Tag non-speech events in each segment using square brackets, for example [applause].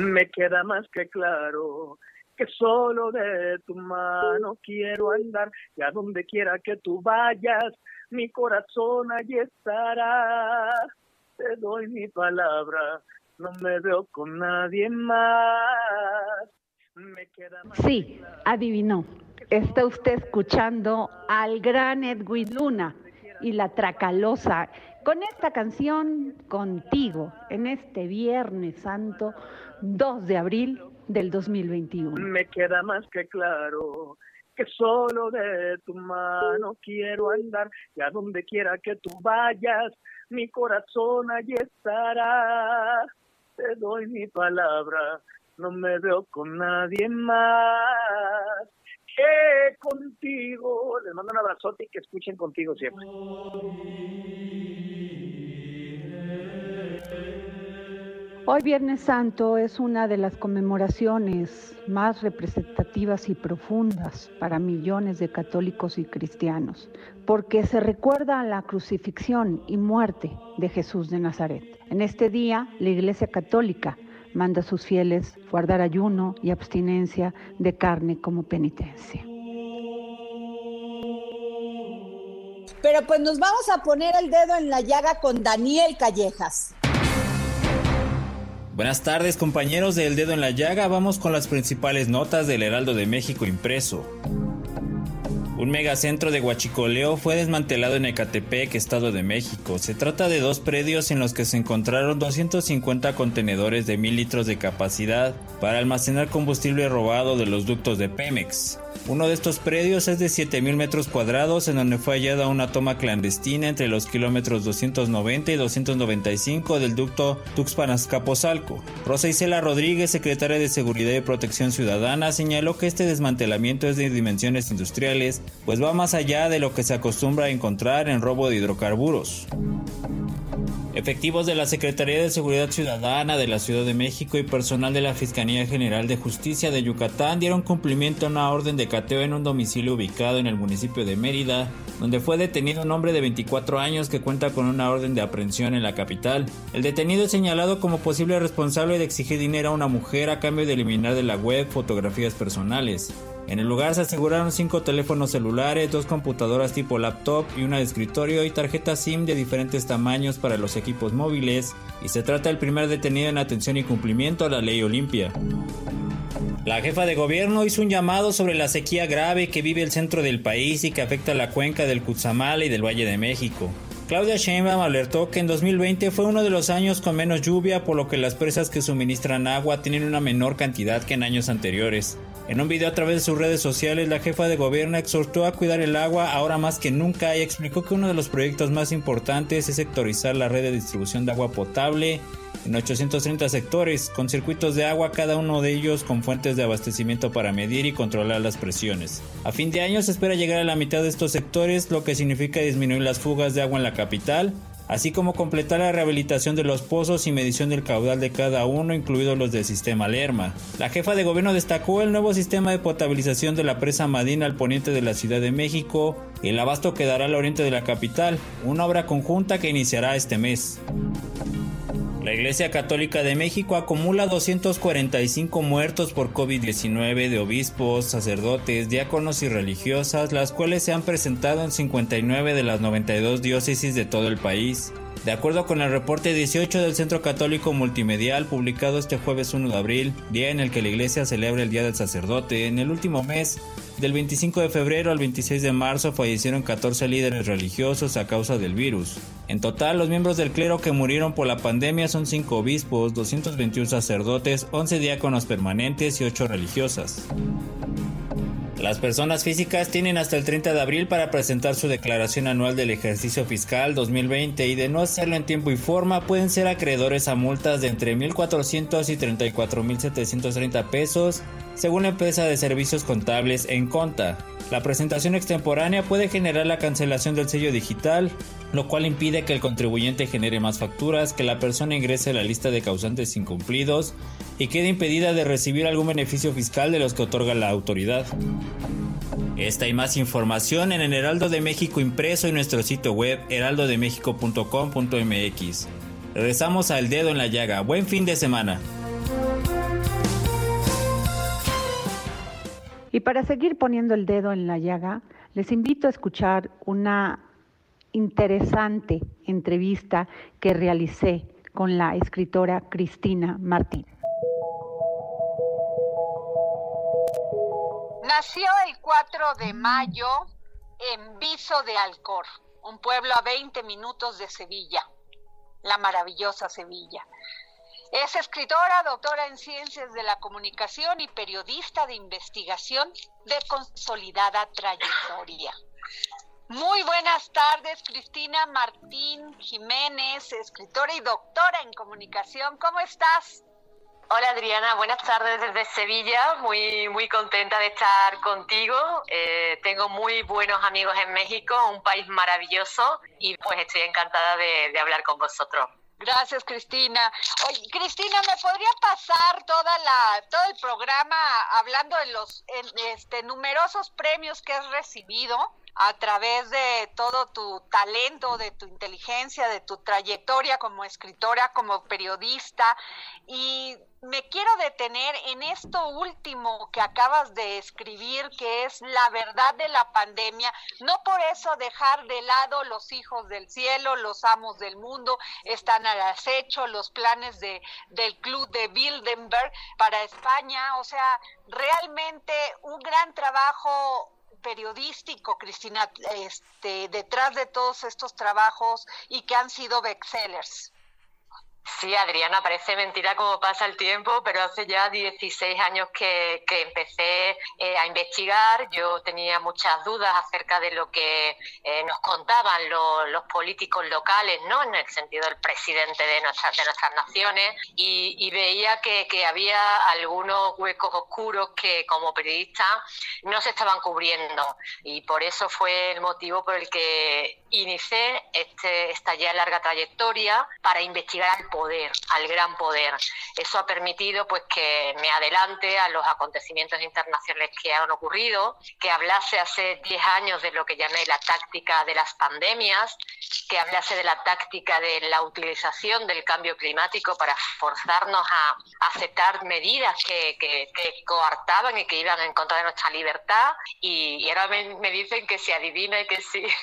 Me queda más que claro que solo de tu mano quiero andar y a donde quiera que tú vayas, mi corazón allí estará. Te doy mi palabra, no me veo con nadie más. Me queda más Sí, adivinó. Está usted escuchando al gran Edwin Luna y la Tracalosa con esta canción contigo en este Viernes Santo 2 de abril del 2021. Me queda más que claro que solo de tu mano quiero andar y a donde quiera que tú vayas, mi corazón allí estará. Te doy mi palabra, no me veo con nadie más que contigo. Les mando un abrazote y que escuchen contigo siempre. Hoy Viernes Santo es una de las conmemoraciones más representativas y profundas para millones de católicos y cristianos, porque se recuerda la crucifixión y muerte de Jesús de Nazaret. En este día, la Iglesia Católica manda a sus fieles guardar ayuno y abstinencia de carne como penitencia. Pero pues nos vamos a poner el dedo en la llaga con Daniel Callejas. Buenas tardes compañeros del Dedo en la Llaga, vamos con las principales notas del Heraldo de México impreso. Un megacentro de Huachicoleo fue desmantelado en Ecatepec, Estado de México. Se trata de dos predios en los que se encontraron 250 contenedores de mil litros de capacidad para almacenar combustible robado de los ductos de Pemex. Uno de estos predios es de 7.000 metros cuadrados en donde fue hallada una toma clandestina entre los kilómetros 290 y 295 del ducto Tuxpan-Azcapotzalco. Rosa Isela Rodríguez, secretaria de Seguridad y Protección Ciudadana, señaló que este desmantelamiento es de dimensiones industriales, pues va más allá de lo que se acostumbra a encontrar en robo de hidrocarburos. Efectivos de la Secretaría de Seguridad Ciudadana de la Ciudad de México y personal de la Fiscalía General de Justicia de Yucatán dieron cumplimiento a una orden de cateo en un domicilio ubicado en el municipio de Mérida, donde fue detenido un hombre de 24 años que cuenta con una orden de aprehensión en la capital. El detenido es señalado como posible responsable de exigir dinero a una mujer a cambio de eliminar de la web fotografías personales. En el lugar se aseguraron cinco teléfonos celulares, dos computadoras tipo laptop y una de escritorio y tarjetas SIM de diferentes tamaños para los equipos móviles, y se trata del primer detenido en atención y cumplimiento a la ley Olimpia. La jefa de gobierno hizo un llamado sobre la sequía grave que vive el centro del país y que afecta a la cuenca del Cutzamala y del Valle de México. Claudia Sheinbaum alertó que en 2020 fue uno de los años con menos lluvia, por lo que las presas que suministran agua tienen una menor cantidad que en años anteriores. En un video a través de sus redes sociales, la jefa de gobierno exhortó a cuidar el agua ahora más que nunca y explicó que uno de los proyectos más importantes es sectorizar la red de distribución de agua potable en 830 sectores, con circuitos de agua cada uno de ellos con fuentes de abastecimiento para medir y controlar las presiones. A fin de año se espera llegar a la mitad de estos sectores, lo que significa disminuir las fugas de agua en la capital, así como completar la rehabilitación de los pozos y medición del caudal de cada uno, incluidos los del sistema Lerma. La jefa de gobierno destacó el nuevo sistema de potabilización de la presa Madina al poniente de la Ciudad de México el abasto que dará al oriente de la capital, una obra conjunta que iniciará este mes. La Iglesia Católica de México acumula 245 muertos por COVID-19 de obispos, sacerdotes, diáconos y religiosas, las cuales se han presentado en 59 de las 92 diócesis de todo el país. De acuerdo con el reporte 18 del Centro Católico Multimedial publicado este jueves 1 de abril, día en el que la Iglesia celebra el Día del Sacerdote, en el último mes, del 25 de febrero al 26 de marzo fallecieron 14 líderes religiosos a causa del virus. En total, los miembros del clero que murieron por la pandemia son 5 obispos, 221 sacerdotes, 11 diáconos permanentes y 8 religiosas. Las personas físicas tienen hasta el 30 de abril para presentar su declaración anual del ejercicio fiscal 2020 y de no hacerlo en tiempo y forma pueden ser acreedores a multas de entre 1.400 y 34.730 pesos según la empresa de servicios contables en Conta. La presentación extemporánea puede generar la cancelación del sello digital, lo cual impide que el contribuyente genere más facturas, que la persona ingrese a la lista de causantes incumplidos y quede impedida de recibir algún beneficio fiscal de los que otorga la autoridad. Esta y más información en el Heraldo de México impreso en nuestro sitio web heraldodemexico.com.mx. Regresamos al dedo en la llaga. Buen fin de semana. Y para seguir poniendo el dedo en la llaga, les invito a escuchar una interesante entrevista que realicé con la escritora Cristina Martín. Nació el 4 de mayo en Viso de Alcor, un pueblo a 20 minutos de Sevilla, la maravillosa Sevilla. Es escritora, doctora en ciencias de la comunicación y periodista de investigación de consolidada trayectoria. Muy buenas tardes, Cristina Martín Jiménez, escritora y doctora en comunicación. ¿Cómo estás? Hola Adriana, buenas tardes desde Sevilla, muy, muy contenta de estar contigo. Eh, tengo muy buenos amigos en México, un país maravilloso y pues estoy encantada de hablar con vosotros. Gracias, Cristina. Oye, Cristina, ¿me podría pasar toda la, todo el programa hablando de los este, numerosos premios que has recibido? A través de todo tu talento, de tu inteligencia, de tu trayectoria como escritora, como periodista. Y me quiero detener en esto último que acabas de escribir, que es la verdad de la pandemia. No por eso dejar de lado los hijos del cielo, los amos del mundo, están al acecho, los planes de, del club de Bilderberg para España. O sea, realmente un gran trabajo periodístico, Cristina, este, detrás de todos estos trabajos y que han sido bestsellers. Sí, Adriana, parece mentira cómo pasa el tiempo, pero hace ya 16 años que, empecé eh, a investigar. Yo tenía muchas dudas acerca de lo que eh, nos contaban los políticos locales, ¿no? En el sentido del presidente de nuestras, de nuestras naciones, y, veía que, había algunos huecos oscuros que como periodista no se estaban cubriendo. Y por eso fue el motivo por el que inicié este, esta ya larga trayectoria para investigar poder, al gran poder. Eso ha permitido pues que me adelante a los acontecimientos internacionales que han ocurrido, que hablase hace 10 años de lo que llamé la táctica de las pandemias, que hablase de la táctica de la utilización del cambio climático para forzarnos a aceptar medidas que, coartaban y que iban en contra de nuestra libertad. Y, ahora me, dicen que se adivina y que sí. [laughs]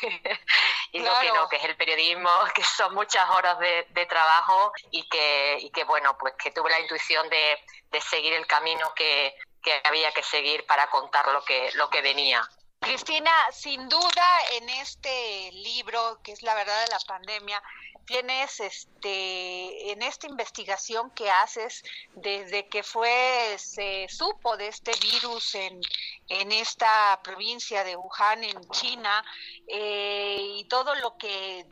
Y lo que no, que es el periodismo, [laughs] que son muchas horas de, de trabajo y que, y que bueno, pues que tuve la intuición de, de seguir el camino que, que había que seguir para contar lo que, lo que venía. Cristina, sin duda en este libro, que es la verdad de la pandemia, tienes este en esta investigación que haces desde que fue se supo de este virus en, en esta provincia de Wuhan en China eh, y todo lo que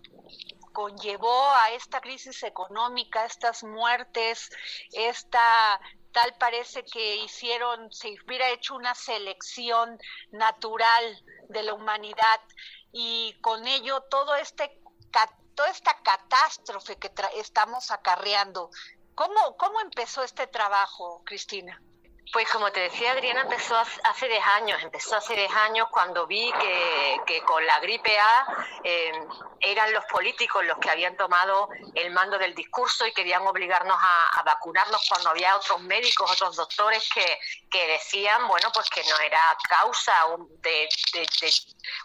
conllevó a esta crisis económica, estas muertes, esta tal parece que hicieron, se hubiera hecho una selección natural de la humanidad y con ello todo este toda esta catástrofe que estamos acarreando. ¿Cómo, ¿Cómo empezó este trabajo, Cristina? Pues como te decía Adriana, empezó hace 10 años, empezó hace 10 años cuando vi que, con la gripe A eh, eran los políticos los que habían tomado el mando del discurso y querían obligarnos a, vacunarnos cuando había otros médicos, otros doctores que, que decían, bueno, pues que no era causa de,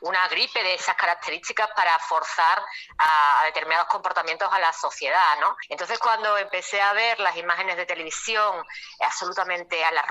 una gripe de esas características para forzar a, determinados comportamientos a la sociedad, ¿no? Entonces cuando empecé a ver las imágenes de televisión absolutamente alarmantes,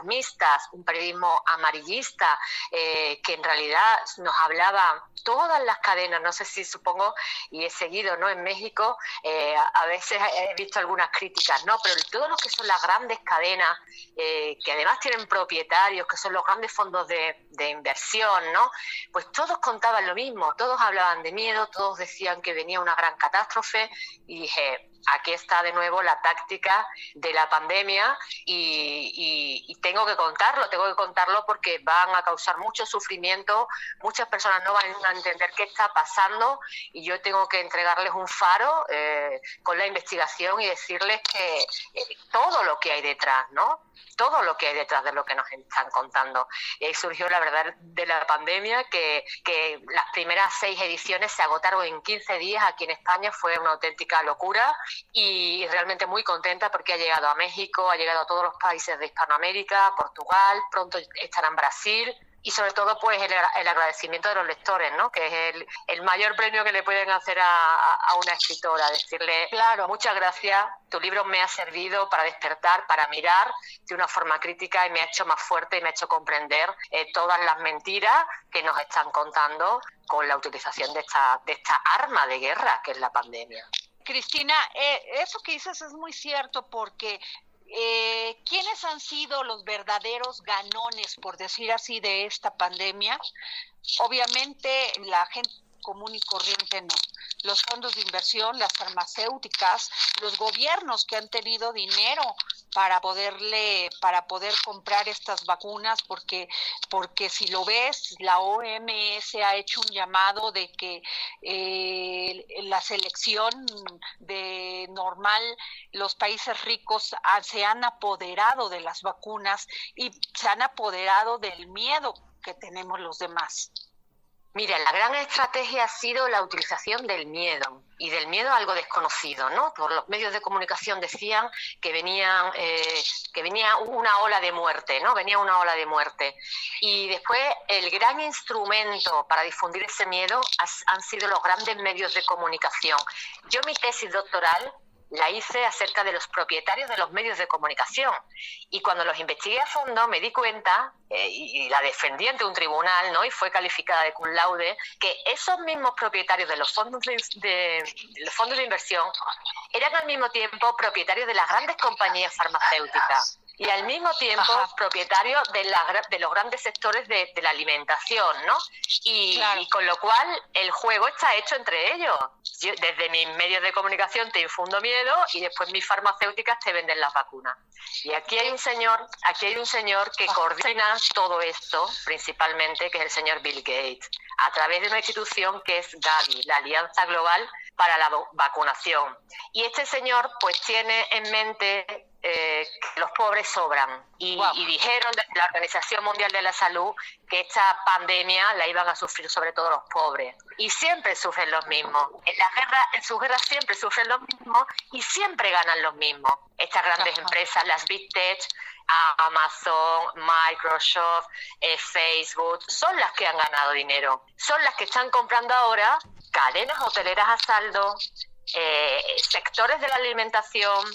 un periodismo amarillista, eh, que en realidad nos hablaba todas las cadenas, no sé si supongo, y he seguido ¿no? en México, eh, a veces he visto algunas críticas, ¿no? pero todo lo que son las grandes cadenas, eh, que además tienen propietarios, que son los grandes fondos de, de inversión, ¿no? pues todos contaban lo mismo, todos hablaban de miedo, todos decían que venía una gran catástrofe, y dije, aquí está de nuevo la táctica de la pandemia y, tengo que contarlo, tengo que contarlo porque van a causar mucho sufrimiento, muchas personas no van a entender qué está pasando y yo tengo que entregarles un faro eh, con la investigación y decirles que eh, todo lo que hay detrás, ¿no? todo lo que hay detrás de lo que nos están contando. Y ahí surgió la verdad de la pandemia, que, que las primeras seis ediciones se agotaron en 15 días aquí en España, fue una auténtica locura y realmente muy contenta porque ha llegado a México, ha llegado a todos los países de Hispanoamérica, Portugal, pronto estará en Brasil y sobre todo pues el, agradecimiento de los lectores, ¿no? Que es el, el mayor premio que le pueden hacer a, a, una escritora, decirle claro. muchas gracias, tu libro me ha servido para despertar, para mirar de una forma crítica y me ha hecho más fuerte y me ha hecho comprender eh, todas las mentiras que nos están contando con la utilización de esta, de esta arma de guerra que es la pandemia. Cristina, eh, eso que dices es muy cierto porque eh, ¿quiénes han sido los verdaderos ganones, por decir así, de esta pandemia? Obviamente la gente común y corriente no. Los fondos de inversión, las farmacéuticas, los gobiernos que han tenido dinero para poderle, para poder comprar estas vacunas, porque, porque si lo ves, la OMS ha hecho un llamado de que eh, la selección de normal, los países ricos se han apoderado de las vacunas y se han apoderado del miedo que tenemos los demás. Mira, la gran estrategia ha sido la utilización del miedo y del miedo a algo desconocido, ¿no? Por los medios de comunicación decían que venían, eh, que venía una ola de muerte, ¿no? Venía una ola de muerte. Y después el gran instrumento para difundir ese miedo han sido los grandes medios de comunicación. Yo mi tesis doctoral la hice acerca de los propietarios de los medios de comunicación. Y cuando los investigué a fondo me di cuenta, eh, y, la defendí ante un tribunal, ¿no? y fue calificada de cum laude, que esos mismos propietarios de los fondos de, los fondos de inversión eran al mismo tiempo propietarios de las grandes compañías farmacéuticas y al mismo tiempo propietario de, la, de los grandes sectores de, la alimentación, ¿no? Y, con lo cual el juego está hecho entre ellos. desde mis medios de comunicación te infundo miedo y después mis farmacéuticas te venden las vacunas. Y aquí hay un señor, aquí hay un señor que coordina todo esto, principalmente, que es el señor Bill Gates, a través de una institución que es Gavi, la Alianza Global para la Vacunación. Y este señor pues tiene en mente eh, que los pobres sobran. Y, dijeron desde la Organización Mundial de la Salud que esta pandemia la iban a sufrir sobre todo los pobres. Y siempre sufren los mismos. En, la guerra, en sus guerras siempre sufren los mismos y siempre ganan los mismos. Estas grandes empresas, las Big Tech, Amazon, Microsoft, eh, Facebook, son las que han ganado dinero. Son las que están comprando ahora cadenas hoteleras a saldo, eh, sectores de la alimentación,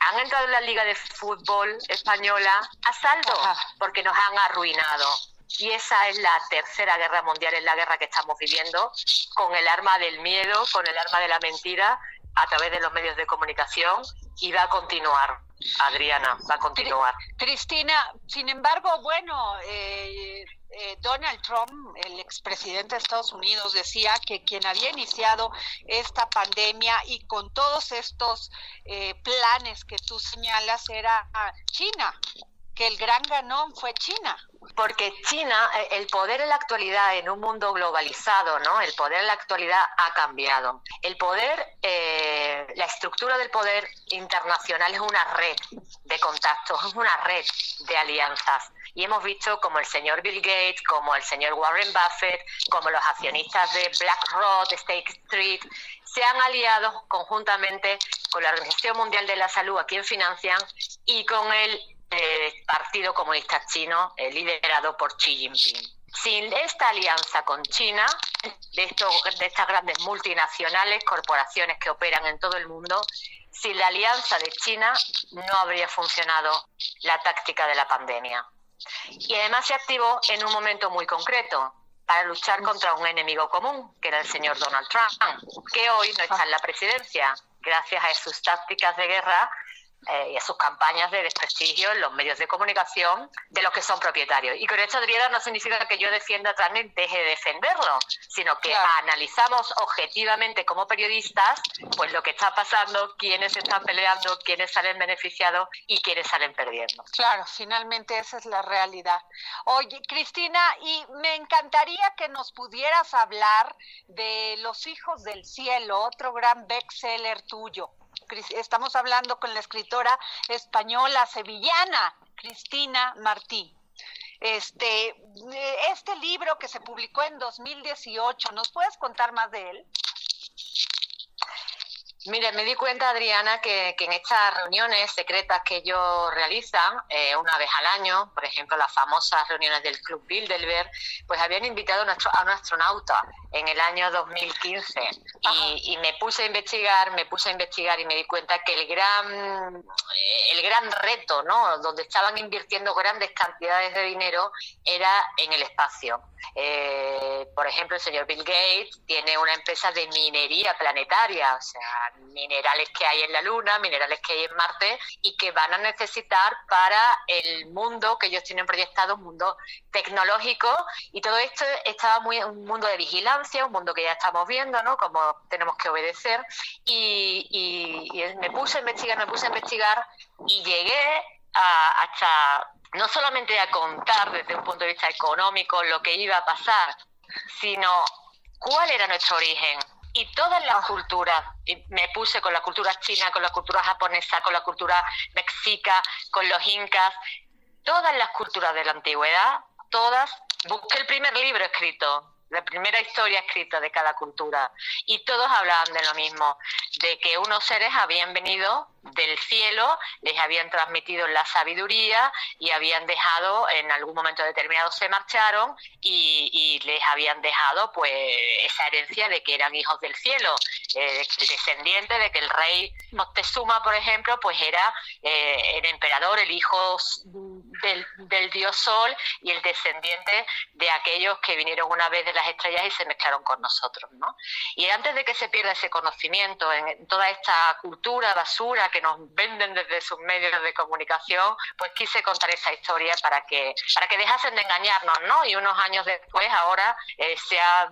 han entrado en la Liga de Fútbol Española a saldo porque nos han arruinado. Y esa es la tercera guerra mundial, es la guerra que estamos viviendo, con el arma del miedo, con el arma de la mentira, a través de los medios de comunicación, y va a continuar. Adriana, va a continuar. Cristina, sin embargo, bueno, eh, eh, Donald Trump, el expresidente de Estados Unidos, decía que quien había iniciado esta pandemia y con todos estos eh, planes que tú señalas era China que el gran ganón fue China. Porque China, eh, el poder en la actualidad en un mundo globalizado, ¿no? El poder en la actualidad ha cambiado. El poder, eh, la estructura del poder internacional es una red de contactos, es una red de alianzas. Y hemos visto como el señor Bill Gates, como el señor Warren Buffett, como los accionistas de BlackRock, State Street, se han aliado conjuntamente con la Organización Mundial de la Salud, a quien financian, y con el eh, Partido Comunista Chino, eh, liderado por Xi Jinping. Sin esta alianza con China, de, de estas grandes multinacionales, corporaciones que operan en todo el mundo, sin la alianza de China no habría funcionado la táctica de la pandemia. Y además se activó en un momento muy concreto, para luchar contra un enemigo común, que era el señor Donald Trump, que hoy no está en la presidencia, gracias a sus tácticas de guerra eh, y a sus campañas de desprestigio en los medios de comunicación de los que son propietarios. Y con esto, Adriana, no significa que yo defienda también deje de defenderlo, sino que analizamos objetivamente como periodistas pues lo que está pasando, quiénes están peleando, quiénes salen beneficiados y quiénes salen perdiendo. Claro, finalmente esa es la realidad. Oye, Cristina, y me encantaría que nos pudieras hablar de Los Hijos del Cielo, otro gran bestseller tuyo estamos hablando con la escritora española sevillana Cristina Martí. Este, este libro que se publicó en 2018, ¿nos puedes contar más de él? Mire, me di cuenta, Adriana, que, en estas reuniones secretas que ellos realizan eh, una vez al año, por ejemplo, las famosas reuniones del Club Bilderberg, pues habían invitado a, un astronauta en el año 2015 y, y, me puse a investigar, me puse a investigar y me di cuenta que el gran, el gran reto, ¿no? Donde estaban invirtiendo grandes cantidades de dinero era en el espacio. Eh, por ejemplo, el señor Bill Gates tiene una empresa de minería planetaria, o sea, minerales que hay en la Luna, minerales que hay en Marte y que van a necesitar para el mundo que ellos tienen proyectado, un mundo tecnológico. Y todo esto estaba muy un mundo de vigilancia, un mundo que ya estamos viendo, ¿no? Como tenemos que obedecer. Y, me puse a investigar, me puse a investigar y llegué a, hasta no solamente a contar desde un punto de vista económico lo que iba a pasar, sino cuál era nuestro origen, y todas las culturas, me puse con la cultura china, con la cultura japonesa, con la cultura mexica, con los incas, todas las culturas de la antigüedad, todas, busqué el primer libro escrito, la primera historia escrita de cada cultura, y todos hablaban de lo mismo, de que unos seres habían venido del cielo, les habían transmitido la sabiduría y habían dejado, en algún momento determinado se marcharon y, les habían dejado pues esa herencia de que eran hijos del cielo, eh, descendiente de que el rey Moctezuma, por ejemplo, pues era eh, el emperador, el hijo del, del, dios sol y el descendiente de aquellos que vinieron una vez de las estrellas y se mezclaron con nosotros. ¿no? Y antes de que se pierda ese conocimiento en toda esta cultura basura que nos venden desde sus medios de comunicación, pues quise contar esa historia para que, para que dejasen de engañarnos, ¿no? Y unos años después, ahora, eh,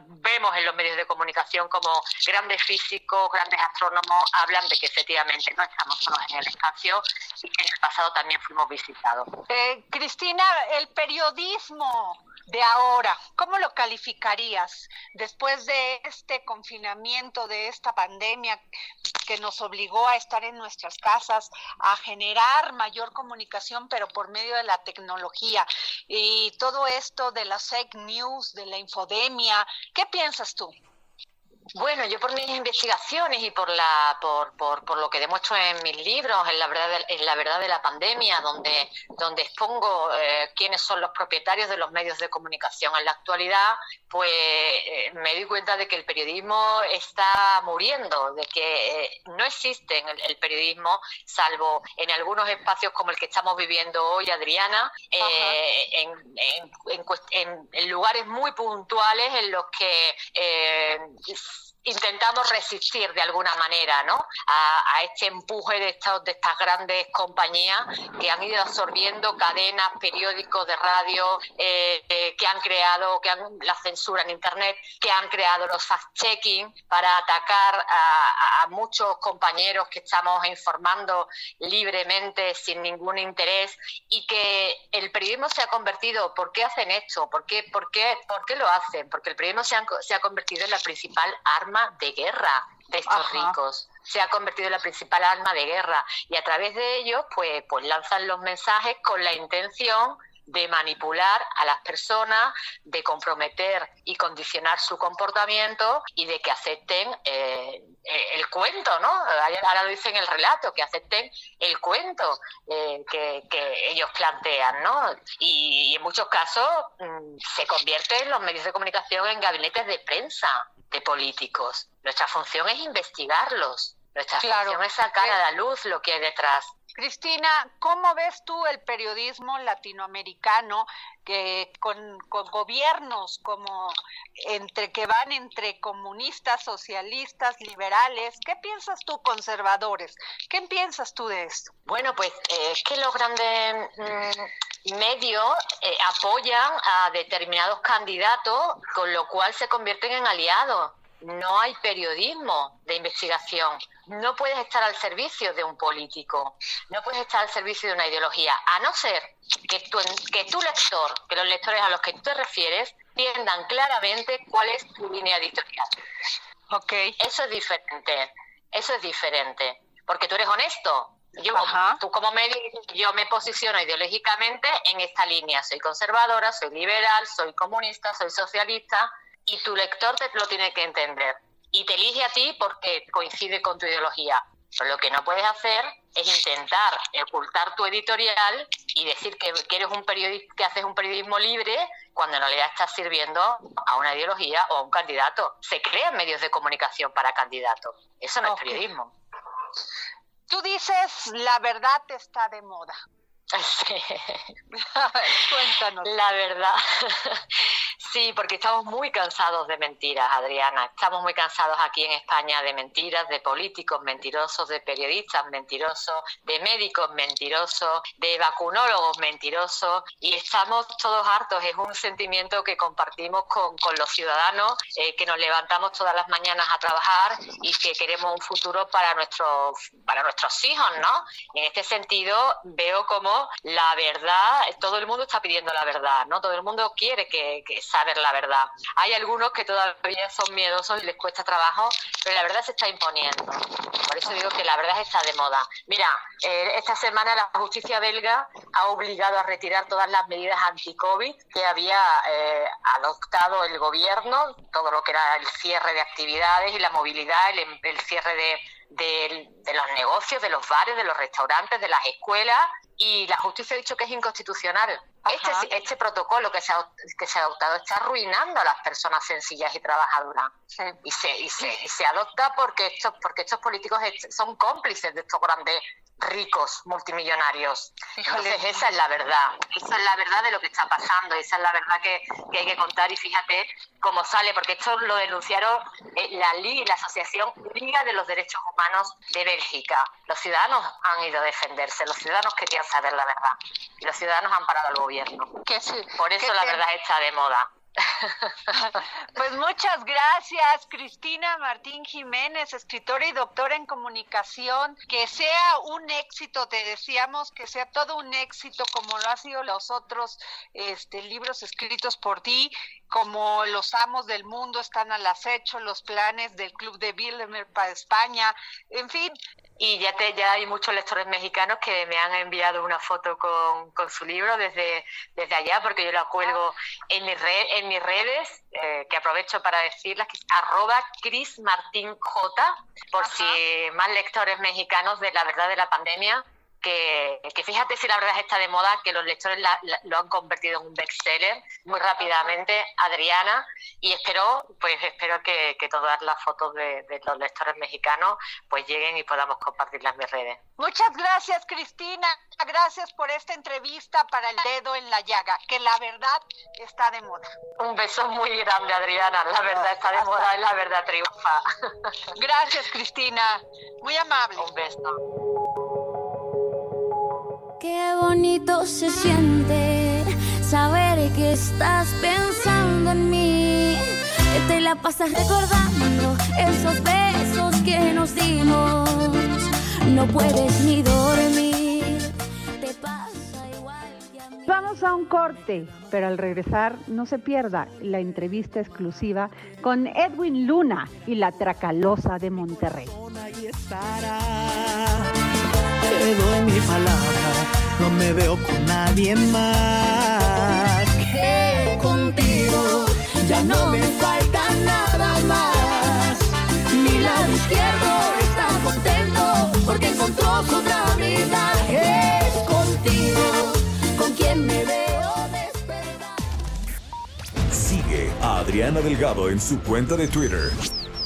vemos en los medios de comunicación como grandes físicos, grandes astrónomos hablan de que efectivamente no estamos solos en el espacio y que en el pasado también fuimos visitados. Eh, Cristina, el periodismo de ahora, ¿cómo lo calificarías después de este confinamiento, de esta pandemia que nos obligó a estar en nuestras casas, a generar mayor comunicación, pero por medio de la tecnología y todo esto de las fake news, de la infodemia? ¿Qué piensas tú? Bueno, yo por mis investigaciones y por la por, por, por lo que demuestro en mis libros, en la verdad de, en la verdad de la pandemia, donde donde expongo eh, quiénes son los propietarios de los medios de comunicación en la actualidad, pues eh, me doy cuenta de que el periodismo está muriendo, de que eh, no existe el, el, periodismo salvo en algunos espacios como el que estamos viviendo hoy, Adriana, en, en, en, en, lugares muy puntuales en los que intentamos resistir de alguna manera ¿no? a, este empuje de, estos, de estas grandes compañías que han ido absorbiendo cadenas, periódicos de radio, eh, eh, que han creado que han, la censura en Internet, que han creado los fact-checking para atacar a, a, muchos compañeros que estamos informando libremente, sin ningún interés, y que el periodismo se ha convertido, ¿por qué hacen esto? ¿Por qué, por qué, por qué lo hacen? Porque el periodismo se ha, se ha convertido en la principal arma de guerra de estos ricos. Se ha convertido en la principal arma de guerra y a través de ellos pues, pues lanzan los mensajes con la intención de manipular a las personas, de comprometer y condicionar su comportamiento y de que acepten eh, eh, el cuento, ¿no? Ahora lo dicen el relato, que acepten el cuento eh, que, ellos plantean, ¿no? Y, en muchos casos mm, se convierten los medios de comunicación en gabinetes de prensa de políticos. Nuestra función es investigarlos. Nuestra función es sacar a la luz lo que hay detrás. Cristina, ¿cómo ves tú el periodismo latinoamericano que con, gobiernos como entre que van entre comunistas, socialistas, liberales? ¿Qué piensas tú, conservadores? ¿Qué piensas tú de esto? Bueno, pues eh, es que los grandes mm, medios eh, apoyan a determinados candidatos, con lo cual se convierten en aliados no hay periodismo de investigación. No puedes estar al servicio de un político, no puedes estar al servicio de una ideología, a no ser que tu, que tu lector, que los lectores a los que tú te refieres, entiendan claramente cuál es tu línea editorial. Ok. Eso es diferente, eso es diferente, porque tú eres honesto. Yo, tú como medio, yo me posiciono ideológicamente en esta línea. Soy conservadora, soy liberal, soy comunista, soy socialista, y tu lector te lo tiene que entender y te elige a ti porque coincide con tu ideología. Pero lo que no puedes hacer es intentar ocultar tu editorial y decir que, eres un periodista, que haces un periodismo libre cuando en realidad estás sirviendo a una ideología o a un candidato. Se crean medios de comunicación para candidatos. Eso no es periodismo. Tú dices la verdad está de moda. [laughs] [laughs] Sí. Cuéntanos. La verdad. [laughs] Sí, porque estamos muy cansados de mentiras, Adriana. Estamos muy cansados aquí en España de mentiras, de políticos mentirosos, de periodistas mentirosos, de médicos mentirosos, de vacunólogos mentirosos y estamos todos hartos. Es un sentimiento que compartimos con, los ciudadanos, eh, que nos levantamos todas las mañanas a trabajar y que queremos un futuro para nuestros, para nuestros hijos, ¿no? Y en este sentido veo como la verdad, todo el mundo está pidiendo la verdad, ¿no? Todo el mundo quiere que, que saber la verdad. Hay algunos que todavía son miedosos y les cuesta trabajo, pero la verdad se está imponiendo. Por eso digo que la verdad está de moda. Mira, eh, esta semana la justicia belga ha obligado a retirar todas las medidas anti-COVID que había eh, adoptado el gobierno, todo lo que era el cierre de actividades y la movilidad, el, el cierre de, de, los negocios, de los bares, de los restaurantes, de las escuelas, y la justicia ha dicho que es inconstitucional. Este, este, protocolo que se, ha, que se ha adoptado está arruinando a las personas sencillas y trabajadoras. Y, se, y, se, y se adopta porque estos, porque estos políticos son cómplices de estos grandes ricos multimillonarios. Entonces esa es la verdad, esa es la verdad de lo que está pasando, esa es la verdad que, que hay que contar y fíjate cómo sale, porque esto lo denunciaron eh, la la Asociación Liga de los Derechos Humanos de Bélgica. Los ciudadanos han ido a defenderse, los ciudadanos querían saber la verdad y los ciudadanos han parado al gobierno. Por eso la verdad está de moda. [laughs] Pues muchas gracias, Cristina Martín Jiménez, escritora y doctora en comunicación. Que sea un éxito, te decíamos, que sea todo un éxito como lo ha sido los otros este, libros escritos por ti, como los amos del mundo están al acecho, los planes del Club de Bilderberg para España, en fin, y ya, te, ya hay muchos lectores mexicanos que me han enviado una foto con, con su libro desde, desde allá, porque yo la cuelgo en, mi red, en mis redes, eh, que aprovecho para decirlas, que es arroba Cris Martín J, por si más lectores mexicanos de la verdad de la pandemia que, fíjate si la verdad está de moda, que los lectores lo han convertido en un bestseller muy rápidamente, Adriana, y espero, pues espero que, todas las fotos de, los lectores mexicanos pues lleguen y podamos compartirlas en mis redes. Muchas gracias, Cristina. Gracias por esta entrevista para el dedo en la llaga, que la verdad está de moda. Un beso muy grande, Adriana. La verdad está de moda y la verdad triunfa. [laughs] Gracias, Cristina. Muy amable. Un beso. Qué bonito se siente saber que estás pensando en mí, que te la pasas recordando esos besos que nos dimos. No puedes ni dormir, te pasa igual que a mí. Vamos a un corte, pero al regresar no se pierda la entrevista exclusiva con Edwin Luna y la Tracalosa de Monterrey quedo en mi palabra, no me veo con nadie más que contigo. Ya no me falta nada más. Mi lado izquierdo está contento porque encontró su otra vida. Es contigo con quien me veo despertar. Sigue a Adriana Delgado en su cuenta de Twitter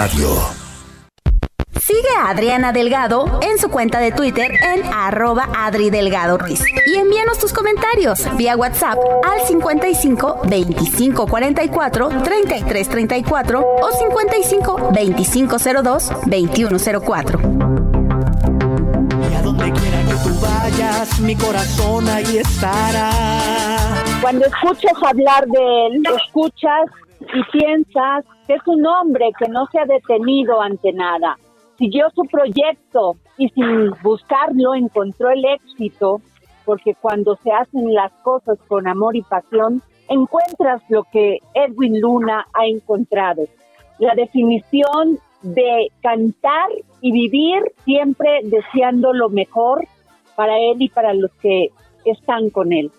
Radio. Sigue a Adriana Delgado en su cuenta de Twitter en arroba Adri Delgado Ruiz. Y envíanos tus comentarios vía WhatsApp al 55 25 44 33 34 o 55 25 02 21 04. Y a donde quiera que tú vayas, mi corazón ahí estará. Cuando escuchas hablar de él, escuchas y piensas es un hombre que no se ha detenido ante nada. Siguió su proyecto y sin buscarlo encontró el éxito, porque cuando se hacen las cosas con amor y pasión, encuentras lo que Edwin Luna ha encontrado. La definición de cantar y vivir siempre deseando lo mejor para él y para los que están con él.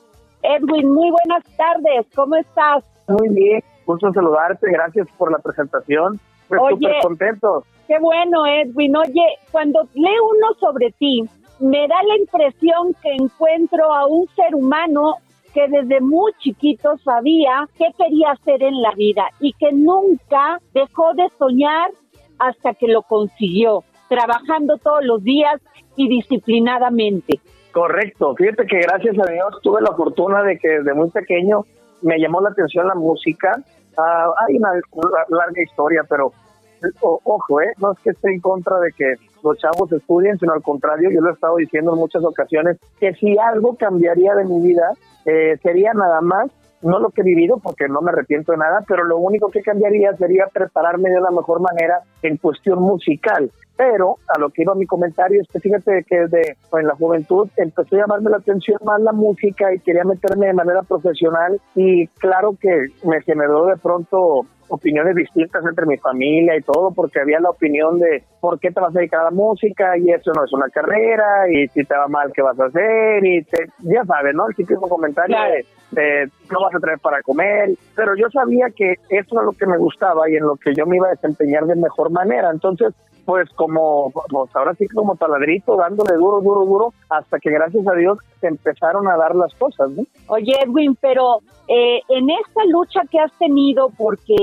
Edwin, muy buenas tardes, ¿cómo estás? Muy bien, gusto saludarte, gracias por la presentación. Estoy súper contento. Qué bueno, Edwin. Oye, cuando leo uno sobre ti, me da la impresión que encuentro a un ser humano que desde muy chiquito sabía qué quería hacer en la vida y que nunca dejó de soñar hasta que lo consiguió, trabajando todos los días y disciplinadamente. Correcto, fíjate que gracias a Dios tuve la fortuna de que desde muy pequeño me llamó la atención la música. Ah, hay una larga historia, pero ojo, eh, no es que esté en contra de que los chavos estudien, sino al contrario, yo lo he estado diciendo en muchas ocasiones, que si algo cambiaría de mi vida, eh, sería nada más, no lo que he vivido, porque no me arrepiento de nada, pero lo único que cambiaría sería prepararme de la mejor manera en cuestión musical. Pero a lo que iba mi comentario es que fíjate que desde en la juventud empezó a llamarme la atención más la música y quería meterme de manera profesional y claro que me generó de pronto opiniones distintas entre mi familia y todo, porque había la opinión de por qué te vas a dedicar a la música y eso no es una carrera y si te va mal, ¿qué vas a hacer? Y ya sabes, ¿no? El típico comentario de, no vas a traer para comer, pero yo sabía que eso era lo que me gustaba y en lo que yo me iba a desempeñar de mejor manera. Entonces, pues como, pues ahora sí como taladrito, dándole duro, duro, duro, hasta que gracias a Dios se empezaron a dar las cosas. Oye, Edwin, pero eh, en esta lucha que has tenido, porque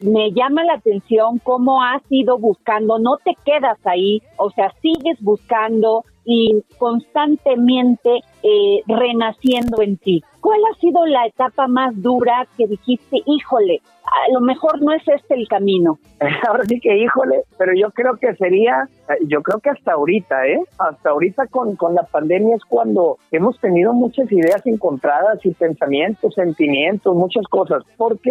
me llama la atención cómo has ido buscando, no te quedas ahí, o sea, sigues buscando y constantemente eh, renaciendo en ti. ¿Cuál ha sido la etapa más dura que dijiste, híjole, a lo mejor no es este el camino? [laughs] Ahora sí que, híjole, pero yo creo que sería, yo creo que hasta ahorita, ¿eh? Hasta ahorita con, con la pandemia es cuando hemos tenido muchas ideas encontradas y pensamientos, sentimientos, muchas cosas, porque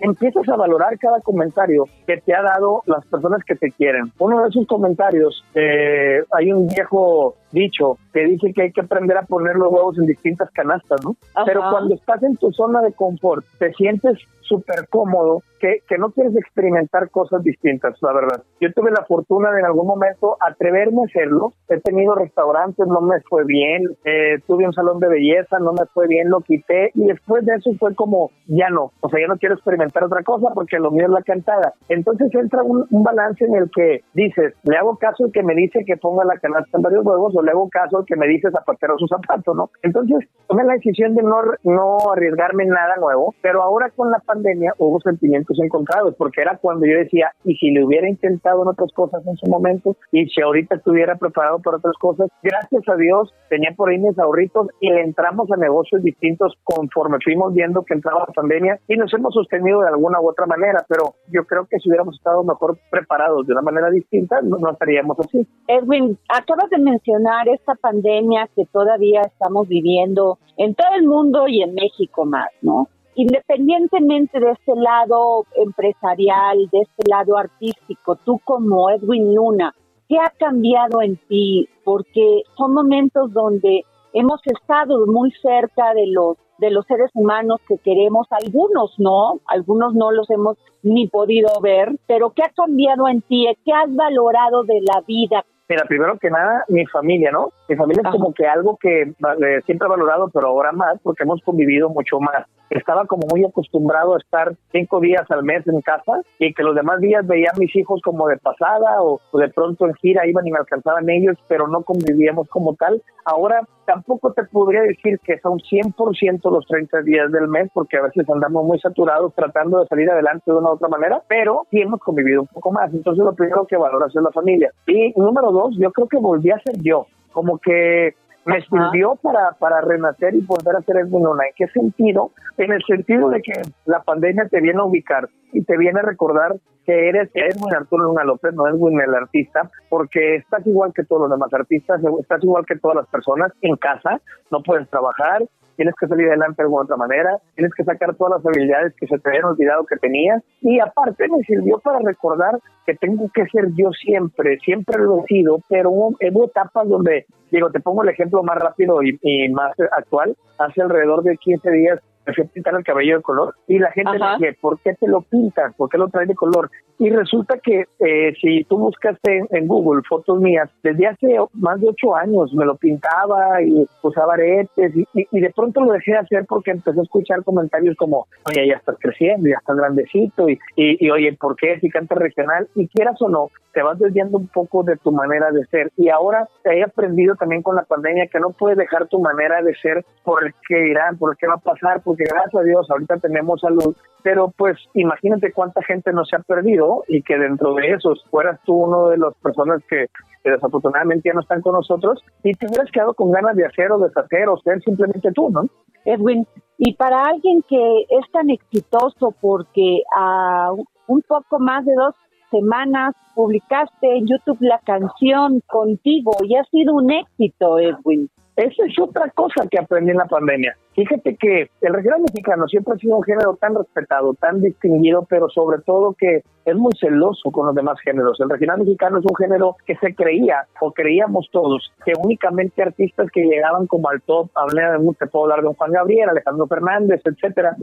empiezas a valorar cada comentario que te ha dado las personas que te quieren. Uno de esos comentarios, eh, hay un viejo dicho que dice que hay que aprender a poner los huevos en distintas canastas, ¿no? Pero cuando estás en tu zona de confort, te sientes súper cómodo, que, que no quieres experimentar cosas distintas, la verdad. Yo tuve la fortuna de en algún momento atreverme a hacerlo. He tenido restaurantes, no me fue bien. Eh, tuve un salón de belleza, no me fue bien, lo quité. Y después de eso fue como, ya no. O sea, ya no quiero experimentar otra cosa porque lo mío es la cantada. Entonces entra un, balance en el que dices, le hago caso al que me dice que ponga la canasta en varios huevos o le hago caso al que me dice zapatero su zapato, ¿no? Entonces tomé la decisión de no, no arriesgarme nada nuevo. Pero ahora con la pandemia hubo sentimientos encontrados porque era cuando yo decía, y si le hubiera intentado en otras cosas en su momento y si ahorita estuviera preparado para otras cosas, gracias a Dios tenía por ahí mis ahorritos y le entramos a negocios distintos conforme fuimos viendo que entraba la pandemia y nos hemos sostenido de alguna u otra manera, pero yo creo que si hubiéramos estado mejor preparados de una manera distinta, no, no estaríamos así. Edwin, acabas de mencionar esta pandemia que todavía estamos viviendo en todo el mundo y en México más, ¿no? Independientemente de este lado empresarial, de este lado artístico, tú como Edwin Luna, ¿qué ha cambiado en ti? Porque son momentos donde hemos estado muy cerca de los de los seres humanos que queremos, algunos no, algunos no los hemos ni podido ver, pero ¿qué ha cambiado en ti? ¿Qué has valorado de la vida? Mira, primero que nada, mi familia, ¿no? Mi familia es como que algo que eh, siempre he valorado, pero ahora más, porque hemos convivido mucho más. Estaba como muy acostumbrado a estar cinco días al mes en casa y que los demás días veía a mis hijos como de pasada o, de pronto en gira iban y me alcanzaban ellos, pero no convivíamos como tal. Ahora tampoco te podría decir que son 100% los 30 días del mes, porque a veces andamos muy saturados tratando de salir adelante de una u otra manera, pero sí hemos convivido un poco más. Entonces lo primero que valoras es la familia. Y número dos, yo creo que volví a ser yo como que me sirvió para, para renacer y volver a ser Edwin Luna. ¿En qué sentido? En el sentido de que la pandemia te viene a ubicar y te viene a recordar que eres Edwin Arturo Luna López, no Edwin el artista, porque estás igual que todos los demás artistas, estás igual que todas las personas en casa, no puedes trabajar, tienes que salir adelante de alguna otra manera, tienes que sacar todas las habilidades que se te habían olvidado que tenías. Y aparte me sirvió para recordar que tengo que ser yo siempre, siempre lo he sido, pero hubo, etapas donde, digo, te pongo el ejemplo más rápido y, más actual, hace alrededor de 15 días me fui a pintar el cabello de color y la gente me dice, ¿por qué te lo pintas? ¿Por qué lo traes de color? Y resulta que eh, si tú buscaste en, Google fotos mías, desde hace más de ocho años me lo pintaba y usaba aretes y, y, de pronto lo dejé de hacer porque empecé a escuchar comentarios como, oye, ya estás creciendo, ya estás grandecito y, y, y oye, ¿por qué si cantas regional? Y quieras o no, te vas desviando un poco de tu manera de ser. Y ahora te he aprendido también con la pandemia que no puedes dejar tu manera de ser por el que dirán, por el que va a pasar, porque gracias a Dios ahorita tenemos salud, pero pues imagínate cuánta gente no se ha perdido y que dentro de esos fueras tú uno de las personas que, desafortunadamente ya no están con nosotros y te hubieras quedado con ganas de hacer o deshacer o ser simplemente tú, ¿no? Edwin, y para alguien que es tan exitoso porque a un poco más de dos semanas publicaste en YouTube la canción contigo y ha sido un éxito, Edwin. Esa es otra cosa que aprendí en la pandemia. Fíjate que el regional mexicano siempre ha sido un género tan respetado, tan distinguido, pero sobre todo que es muy celoso con los demás géneros. El regional mexicano es un género que se creía, o creíamos todos, que únicamente artistas que llegaban como al top, hablé de, te puedo hablar de Juan Gabriel, Alejandro Fernández, etcétera,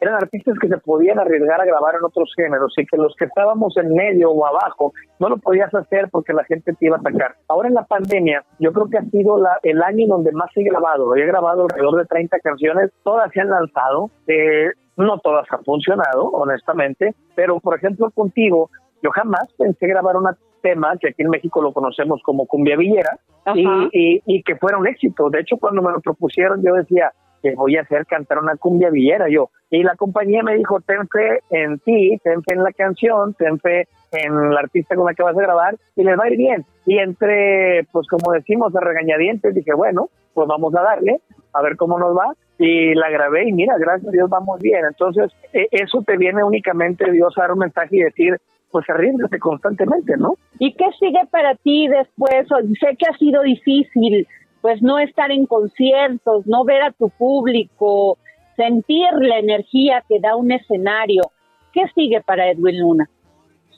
eran artistas que se podían arriesgar a grabar en otros géneros y que los que estábamos en medio o abajo no lo podías hacer porque la gente te iba a atacar. Ahora en la pandemia, yo creo que ha sido la, el año donde más he grabado. He grabado alrededor de 30 canciones, todas se han lanzado. Eh, no todas han funcionado, honestamente, pero por ejemplo contigo, yo jamás pensé grabar un tema que aquí en México lo conocemos como cumbia villera y, y, y, que fuera un éxito. De hecho, cuando me lo propusieron, yo decía, que voy a hacer cantar una cumbia villera yo. Y la compañía me dijo, ten fe en ti, ten fe en la canción, ten fe en la artista con la que vas a grabar y les va a ir bien. Y entre, pues como decimos, a regañadientes, dije, bueno, pues vamos a darle, a ver cómo nos va. Y la grabé y mira, gracias a Dios vamos bien. Entonces, e, eso te viene únicamente Dios a dar un mensaje y decir, pues arríndate constantemente, ¿no? ¿Y qué sigue para ti después? Sé que ha sido difícil, pues no estar en conciertos, no ver a tu público, sentir la energía que da un escenario. ¿Qué sigue para Edwin Luna?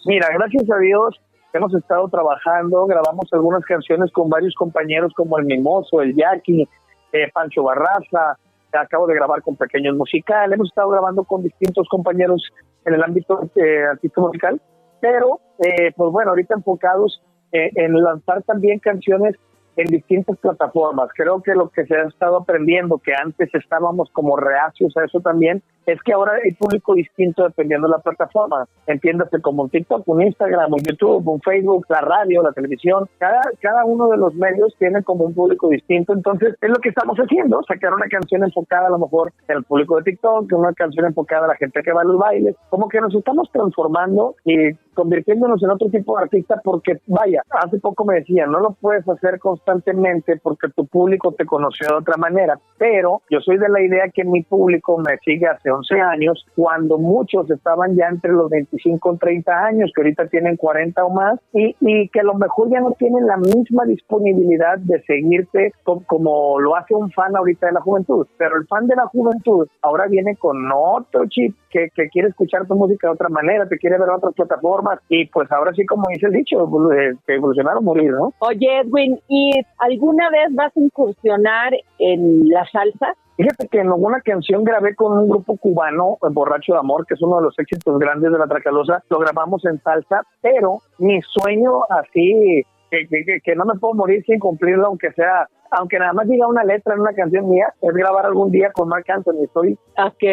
Mira, gracias a Dios hemos estado trabajando, grabamos algunas canciones con varios compañeros como El Mimoso, El Jackie, eh, Pancho Barraza, acabo de grabar con Pequeños Musical, hemos estado grabando con distintos compañeros en el ámbito eh, artístico musical, pero eh, pues bueno, ahorita enfocados eh, en lanzar también canciones en distintas plataformas. Creo que lo que se ha estado aprendiendo, que antes estábamos como reacios a eso también, es que ahora hay público distinto dependiendo de la plataforma. Entiéndase como un TikTok, un Instagram, un YouTube, un Facebook, la radio, la televisión. Cada, cada uno de los medios tiene como un público distinto. Entonces, es lo que estamos haciendo, sacar una canción enfocada a lo mejor en el público de TikTok, una canción enfocada a la gente que va a los bailes. Como que nos estamos transformando y convirtiéndonos en otro tipo de artista porque, vaya, hace poco me decían, no lo puedes hacer constantemente porque tu público te conoció de otra manera, pero yo soy de la idea que mi público me sigue hace 11 años, cuando muchos estaban ya entre los 25 y 30 años, que ahorita tienen 40 o más, y, y que a lo mejor ya no tienen la misma disponibilidad de seguirte como, lo hace un fan ahorita de la juventud. Pero el fan de la juventud ahora viene con otro chip que, que quiere escuchar tu música de otra manera, te quiere ver otras plataformas, y pues ahora sí, como dice el dicho, eh, evolucionar o morir, ¿no? Oye, Edwin, ¿y alguna vez vas a incursionar en la salsa? Fíjate que en alguna canción grabé con un grupo cubano, Borracho de Amor, que es uno de los éxitos grandes de la Tracalosa, lo grabamos en salsa, pero mi sueño así, que, que, que no me puedo morir sin cumplirlo, aunque sea aunque nada más diga una letra en una canción mía, es grabar algún día con Marc Anthony. Soy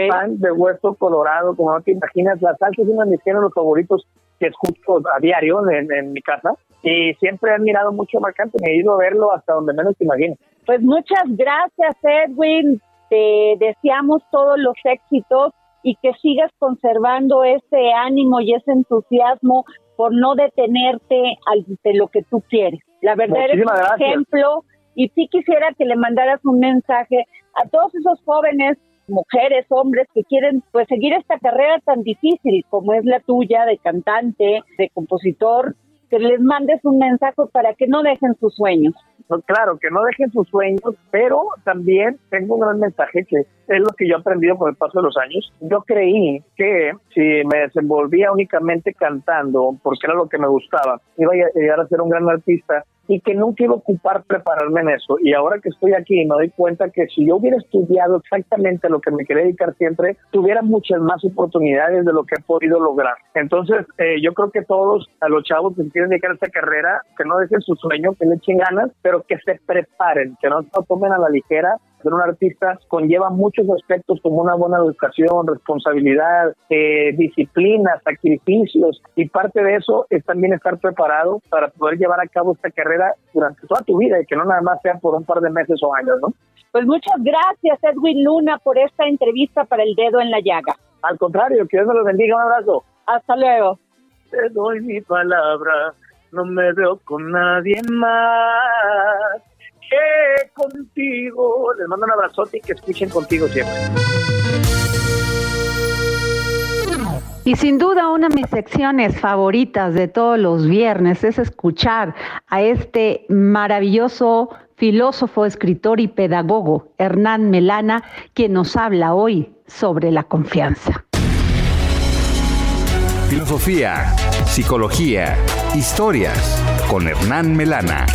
fan de Hueso Colorado, como no te imaginas. La salsa es uno de mis géneros favoritos que escucho a diario en, en mi casa. Y siempre he admirado mucho a Marc Anthony. He ido a verlo hasta donde menos te imaginas. Pues muchas gracias, Edwin te deseamos todos los éxitos y que sigas conservando ese ánimo y ese entusiasmo por no detenerte de lo que tú quieres. La verdad es un ejemplo y sí quisiera que le mandaras un mensaje a todos esos jóvenes, mujeres, hombres que quieren pues seguir esta carrera tan difícil como es la tuya de cantante, de compositor, que les mandes un mensaje para que no dejen sus sueños. Pues claro, que no dejen sus sueños, pero también tengo un gran mensaje que es lo que yo he aprendido con el paso de los años. Yo creí que si me desenvolvía únicamente cantando, porque era lo que me gustaba, iba a llegar a ser un gran artista y que nunca iba a ocupar prepararme en eso. Y ahora que estoy aquí me doy cuenta que si yo hubiera estudiado exactamente lo que me quería dedicar siempre, tuviera muchas más oportunidades de lo que he podido lograr. Entonces, eh, yo creo que todos a los chavos que quieren dedicar a esta carrera, que no dejen su sueño, que le echen ganas, pero que se preparen, que no lo tomen a la ligera ser un artista conlleva muchos aspectos como una buena educación, responsabilidad, eh, disciplina, sacrificios y parte de eso es también estar preparado para poder llevar a cabo esta carrera durante toda tu vida y que no nada más sea por un par de meses o años, ¿no? Pues muchas gracias Edwin Luna por esta entrevista para el dedo en la llaga. Al contrario, que Dios me lo bendiga, un abrazo. Hasta luego. Te doy mi palabra, no me veo con nadie más contigo. Les mando un abrazote y que escuchen contigo siempre. Y sin duda una de mis secciones favoritas de todos los viernes es escuchar a este maravilloso filósofo, escritor y pedagogo, Hernán Melana, quien nos habla hoy sobre la confianza. Filosofía, psicología, historias con Hernán Melana.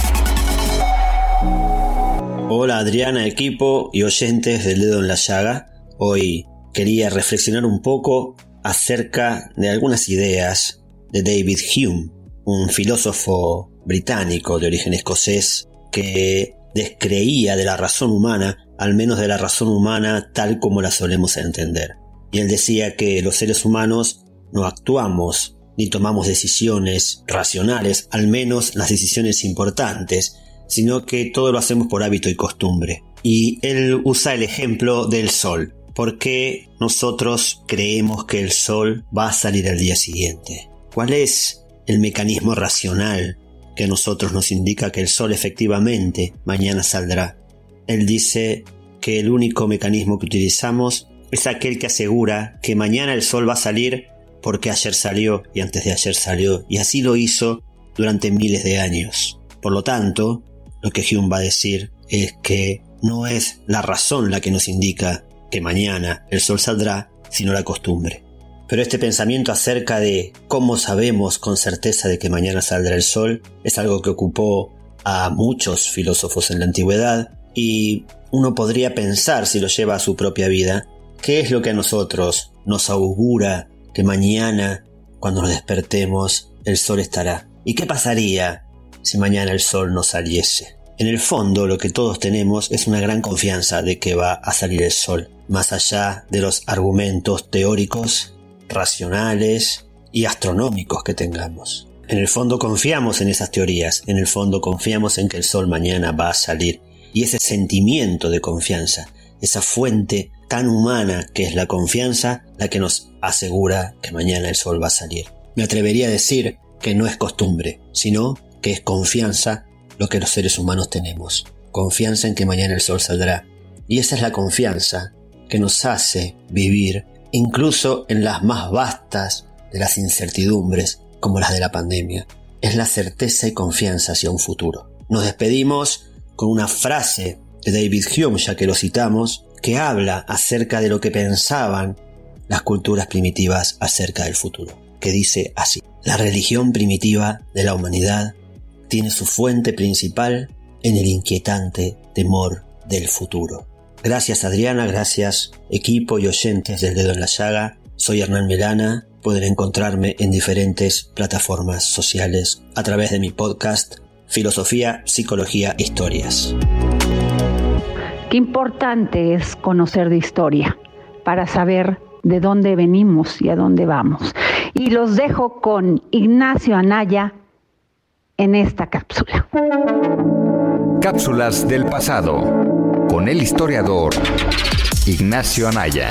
Hola Adriana, equipo y oyentes del dedo en la llaga. Hoy quería reflexionar un poco acerca de algunas ideas de David Hume, un filósofo británico de origen escocés que descreía de la razón humana, al menos de la razón humana tal como la solemos entender. Y él decía que los seres humanos no actuamos ni tomamos decisiones racionales, al menos las decisiones importantes, sino que todo lo hacemos por hábito y costumbre. Y él usa el ejemplo del sol. ¿Por qué nosotros creemos que el sol va a salir al día siguiente? ¿Cuál es el mecanismo racional que a nosotros nos indica que el sol efectivamente mañana saldrá? él dice que el único mecanismo que utilizamos es aquel que asegura que mañana el sol va a salir porque ayer salió y antes de ayer salió y así lo hizo durante miles de años. Por lo tanto, lo que Hume va a decir es que no es la razón la que nos indica que mañana el sol saldrá, sino la costumbre. Pero este pensamiento acerca de cómo sabemos con certeza de que mañana saldrá el sol es algo que ocupó a muchos filósofos en la antigüedad y uno podría pensar si lo lleva a su propia vida, ¿qué es lo que a nosotros nos augura que mañana, cuando nos despertemos, el sol estará? ¿Y qué pasaría si mañana el sol no saliese? En el fondo lo que todos tenemos es una gran confianza de que va a salir el sol, más allá de los argumentos teóricos, racionales y astronómicos que tengamos. En el fondo confiamos en esas teorías, en el fondo confiamos en que el sol mañana va a salir y ese sentimiento de confianza, esa fuente tan humana que es la confianza, la que nos asegura que mañana el sol va a salir. Me atrevería a decir que no es costumbre, sino que es confianza lo que los seres humanos tenemos. Confianza en que mañana el sol saldrá. Y esa es la confianza que nos hace vivir incluso en las más vastas de las incertidumbres como las de la pandemia. Es la certeza y confianza hacia un futuro. Nos despedimos con una frase de David Hume, ya que lo citamos, que habla acerca de lo que pensaban las culturas primitivas acerca del futuro, que dice así, la religión primitiva de la humanidad tiene su fuente principal en el inquietante temor del futuro. Gracias Adriana, gracias equipo y oyentes del dedo en la llaga. Soy Hernán Melana. Pueden encontrarme en diferentes plataformas sociales a través de mi podcast Filosofía, Psicología, Historias. Qué importante es conocer de historia para saber de dónde venimos y a dónde vamos. Y los dejo con Ignacio Anaya en esta cápsula. Cápsulas del pasado con el historiador Ignacio Anaya.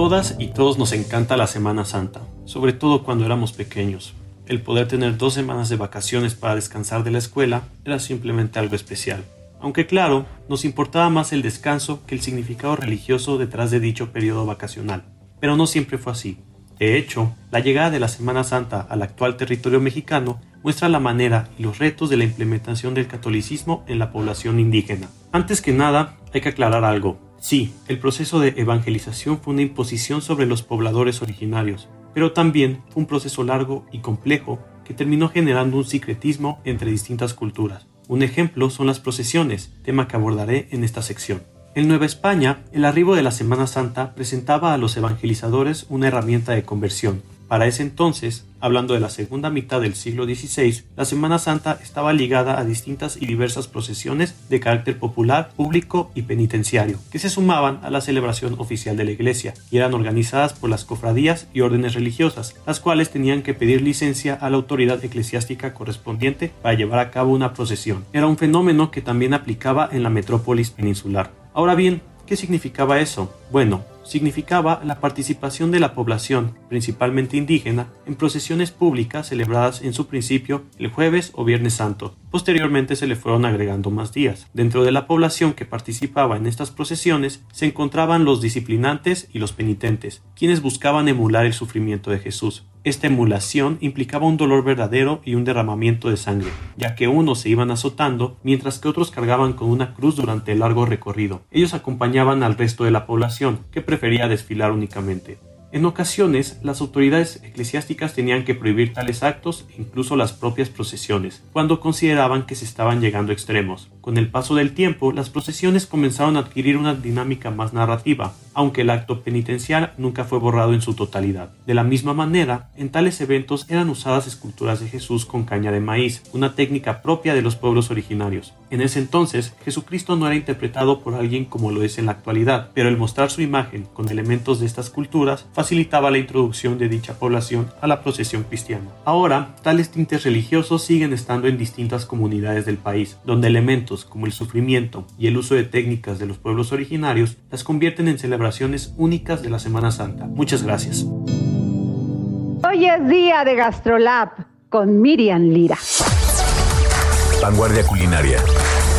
todas y todos nos encanta la Semana Santa, sobre todo cuando éramos pequeños. El poder tener dos semanas de vacaciones para descansar de la escuela era simplemente algo especial. Aunque claro, nos importaba más el descanso que el significado religioso detrás de dicho periodo vacacional. Pero no siempre fue así. De hecho, la llegada de la Semana Santa al actual territorio mexicano muestra la manera y los retos de la implementación del catolicismo en la población indígena. Antes que nada, hay que aclarar algo. Sí, el proceso de evangelización fue una imposición sobre los pobladores originarios, pero también fue un proceso largo y complejo que terminó generando un secretismo entre distintas culturas. Un ejemplo son las procesiones, tema que abordaré en esta sección. En Nueva España, el arribo de la Semana Santa presentaba a los evangelizadores una herramienta de conversión, para ese entonces, hablando de la segunda mitad del siglo XVI, la Semana Santa estaba ligada a distintas y diversas procesiones de carácter popular, público y penitenciario, que se sumaban a la celebración oficial de la Iglesia y eran organizadas por las cofradías y órdenes religiosas, las cuales tenían que pedir licencia a la autoridad eclesiástica correspondiente para llevar a cabo una procesión. Era un fenómeno que también aplicaba en la metrópolis peninsular. Ahora bien, ¿qué significaba eso? Bueno, significaba la participación de la población, principalmente indígena, en procesiones públicas celebradas en su principio el jueves o viernes santo. Posteriormente se le fueron agregando más días. Dentro de la población que participaba en estas procesiones se encontraban los disciplinantes y los penitentes, quienes buscaban emular el sufrimiento de Jesús. Esta emulación implicaba un dolor verdadero y un derramamiento de sangre, ya que unos se iban azotando mientras que otros cargaban con una cruz durante el largo recorrido. Ellos acompañaban al resto de la población, que prefería desfilar únicamente. En ocasiones, las autoridades eclesiásticas tenían que prohibir tales actos e incluso las propias procesiones, cuando consideraban que se estaban llegando a extremos. Con el paso del tiempo, las procesiones comenzaron a adquirir una dinámica más narrativa, aunque el acto penitencial nunca fue borrado en su totalidad. De la misma manera, en tales eventos eran usadas esculturas de Jesús con caña de maíz, una técnica propia de los pueblos originarios. En ese entonces, Jesucristo no era interpretado por alguien como lo es en la actualidad, pero el mostrar su imagen con elementos de estas culturas facilitaba la introducción de dicha población a la procesión cristiana. Ahora, tales tintes religiosos siguen estando en distintas comunidades del país, donde elementos como el sufrimiento y el uso de técnicas de los pueblos originarios las convierten en celebraciones únicas de la Semana Santa. Muchas gracias. Hoy es día de GastroLab con Miriam Lira. vanguardia culinaria,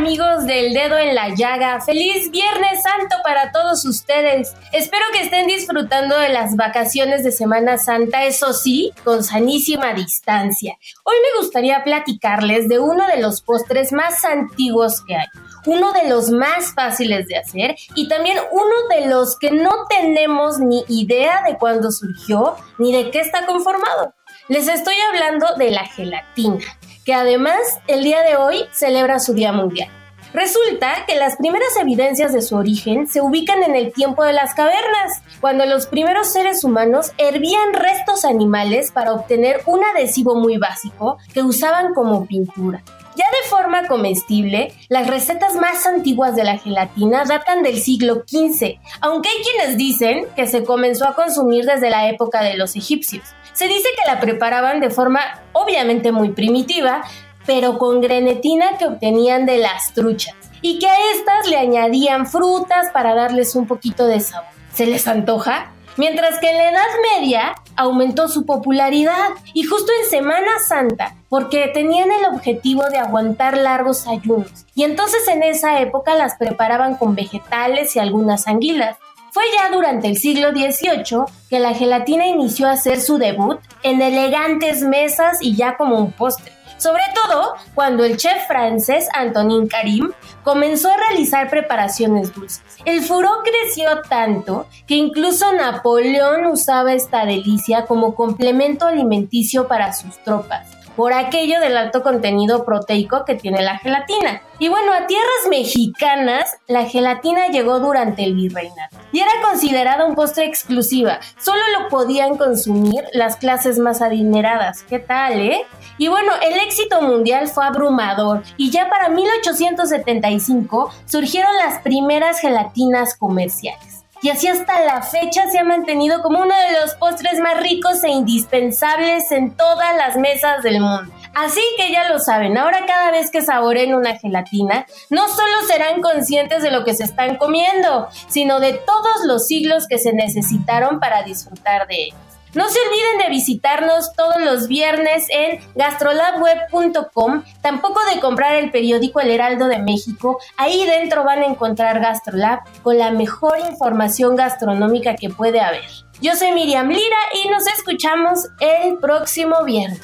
Amigos del dedo en la llaga? Feliz Viernes Santo para todos ustedes. Espero que estén disfrutando de las vacaciones de Semana Santa, eso sí, con sanísima distancia. Hoy me gustaría platicarles de uno de los postres más antiguos que hay uno de los más fáciles de hacer y también uno de los que no tenemos ni idea de cuándo surgió ni de qué está conformado. Les estoy hablando de la gelatina, que además el día de hoy celebra su Día Mundial. Resulta que las primeras evidencias de su origen se ubican en el tiempo de las cavernas, cuando los primeros seres humanos hervían restos animales para obtener un adhesivo muy básico que usaban como pintura. Ya de forma comestible, las recetas más antiguas de la gelatina datan del siglo XV, aunque hay quienes dicen que se comenzó a consumir desde la época de los egipcios. Se dice que la preparaban de forma obviamente muy primitiva, pero con grenetina que obtenían de las truchas, y que a estas le añadían frutas para darles un poquito de sabor. ¿Se les antoja? Mientras que en la Edad Media aumentó su popularidad y justo en Semana Santa, porque tenían el objetivo de aguantar largos ayunos. Y entonces en esa época las preparaban con vegetales y algunas anguilas. Fue ya durante el siglo XVIII que la gelatina inició a hacer su debut en elegantes mesas y ya como un postre. Sobre todo cuando el chef francés Antonin Karim comenzó a realizar preparaciones dulces. El furor creció tanto que incluso Napoleón usaba esta delicia como complemento alimenticio para sus tropas por aquello del alto contenido proteico que tiene la gelatina. Y bueno, a tierras mexicanas, la gelatina llegó durante el virreinato y era considerada un postre exclusiva. Solo lo podían consumir las clases más adineradas. ¿Qué tal, eh? Y bueno, el éxito mundial fue abrumador y ya para 1875 surgieron las primeras gelatinas comerciales y así hasta la fecha se ha mantenido como uno de los postres más ricos e indispensables en todas las mesas del mundo. Así que ya lo saben, ahora cada vez que saboren una gelatina, no solo serán conscientes de lo que se están comiendo, sino de todos los siglos que se necesitaron para disfrutar de ellos. No se olviden de visitarnos todos los viernes en gastrolabweb.com, tampoco de comprar el periódico El Heraldo de México. Ahí dentro van a encontrar Gastrolab con la mejor información gastronómica que puede haber. Yo soy Miriam Lira y nos escuchamos el próximo viernes.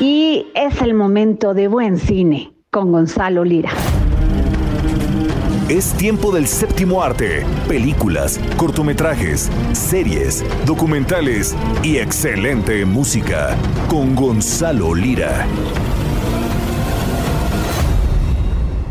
Y es el momento de buen cine con Gonzalo Lira. Es tiempo del séptimo arte, películas, cortometrajes, series, documentales y excelente música con Gonzalo Lira.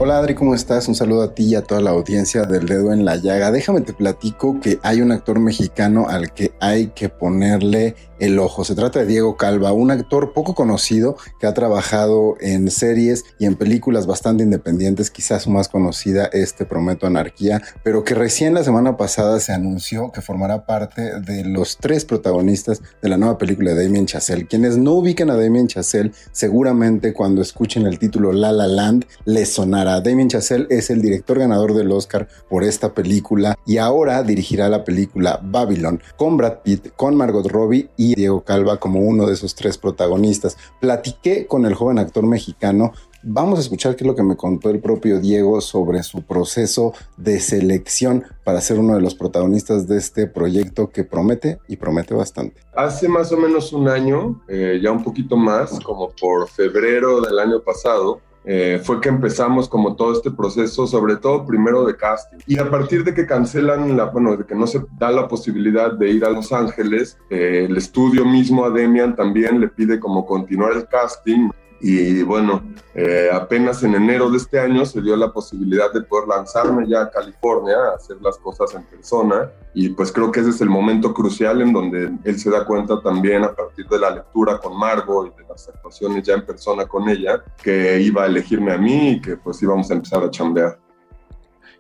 Hola Adri, ¿cómo estás? Un saludo a ti y a toda la audiencia del dedo en la llaga. Déjame te platico que hay un actor mexicano al que hay que ponerle el ojo. Se trata de Diego Calva, un actor poco conocido que ha trabajado en series y en películas bastante independientes, quizás más conocida este Prometo Anarquía, pero que recién la semana pasada se anunció que formará parte de los tres protagonistas de la nueva película de Damien Chazelle. Quienes no ubican a Damien Chazelle, seguramente cuando escuchen el título La La Land les sonará. Damien Chazelle es el director ganador del Oscar por esta película y ahora dirigirá la película Babylon con Brad Pitt, con Margot Robbie Diego Calva como uno de esos tres protagonistas. Platiqué con el joven actor mexicano. Vamos a escuchar qué es lo que me contó el propio Diego sobre su proceso de selección para ser uno de los protagonistas de este proyecto que promete y promete bastante. Hace más o menos un año, eh, ya un poquito más, como por febrero del año pasado, eh, fue que empezamos como todo este proceso, sobre todo primero de casting. Y a partir de que cancelan, la, bueno, de que no se da la posibilidad de ir a Los Ángeles, eh, el estudio mismo a Demian también le pide como continuar el casting. Y bueno, eh, apenas en enero de este año se dio la posibilidad de poder lanzarme ya a California, a hacer las cosas en persona. Y pues creo que ese es el momento crucial en donde él se da cuenta también a partir de la lectura con Margo y de las actuaciones ya en persona con ella, que iba a elegirme a mí y que pues íbamos a empezar a chambear.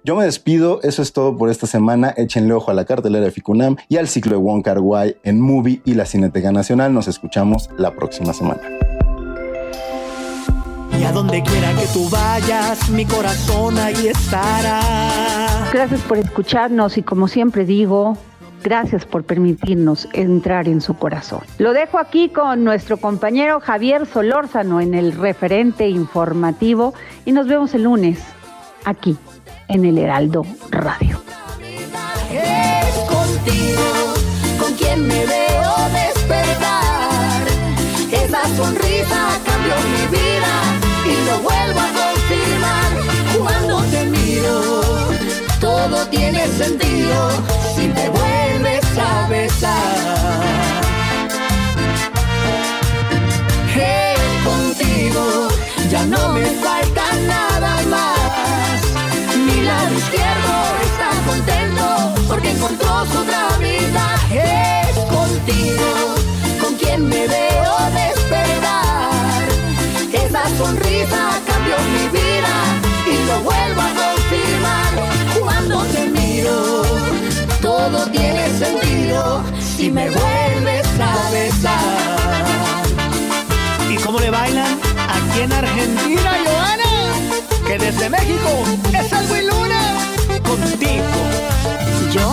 Yo me despido, eso es todo por esta semana. Échenle ojo a la cartelera de Ficunam y al ciclo de Wong Kar Wai en Movie y la Cineteca Nacional. Nos escuchamos la próxima semana. A donde quiera que tú vayas, mi corazón ahí estará. Gracias por escucharnos y como siempre digo, Gracias por permitirnos entrar en su corazón. Lo dejo aquí con nuestro compañero Javier Solórzano en el referente informativo y nos vemos el lunes aquí en el Heraldo Radio. Es contigo con quien me si me vuelves a besar. Hey, contigo ya no me falta me vuelves a besar. ¿Y cómo le bailan? Aquí en Argentina, Joana, que desde México es algo y luna contigo. ¿Yo?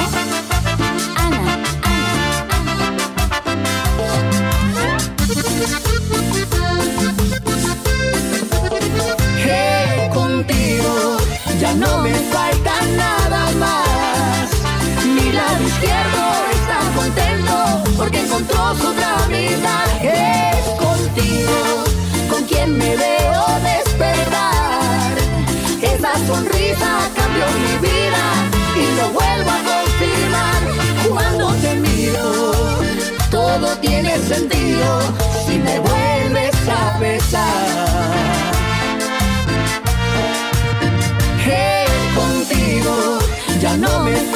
Encontró su otra vida. Es contigo con quien me veo despertar. Esa sonrisa cambió mi vida y lo vuelvo a confirmar cuando te miro. Todo tiene sentido si me vuelves a besar. Hey, contigo ya no me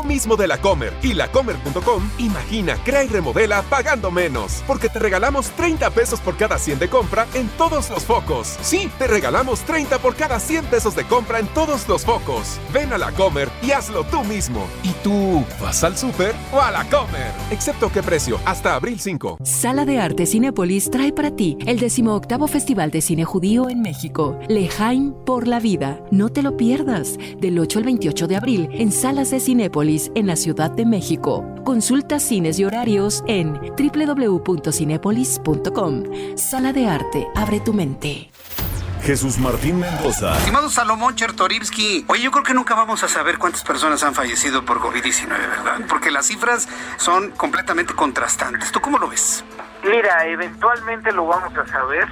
mismo de la Comer y lacomer.com, imagina, crea y remodela pagando menos. Porque te regalamos 30 pesos por cada 100 de compra en todos los focos. Sí, te regalamos 30 por cada 100 pesos de compra en todos los focos. Ven a la Comer y hazlo tú mismo. ¿Y tú vas al súper o a la Comer? Excepto qué precio, hasta abril 5. Sala de Arte Cinépolis trae para ti el 18 Festival de Cine Judío en México. Lejaim por la vida. No te lo pierdas. Del 8 al 28 de abril en Salas de Cinépolis en la Ciudad de México. Consulta cines y horarios en www.cinépolis.com. Sala de Arte, abre tu mente. Jesús Martín Mendoza. Estimado Salomón Chertorivsky, oye, yo creo que nunca vamos a saber cuántas personas han fallecido por COVID-19, ¿verdad? Porque las cifras son completamente contrastantes. ¿Tú cómo lo ves? Mira, eventualmente lo vamos a saber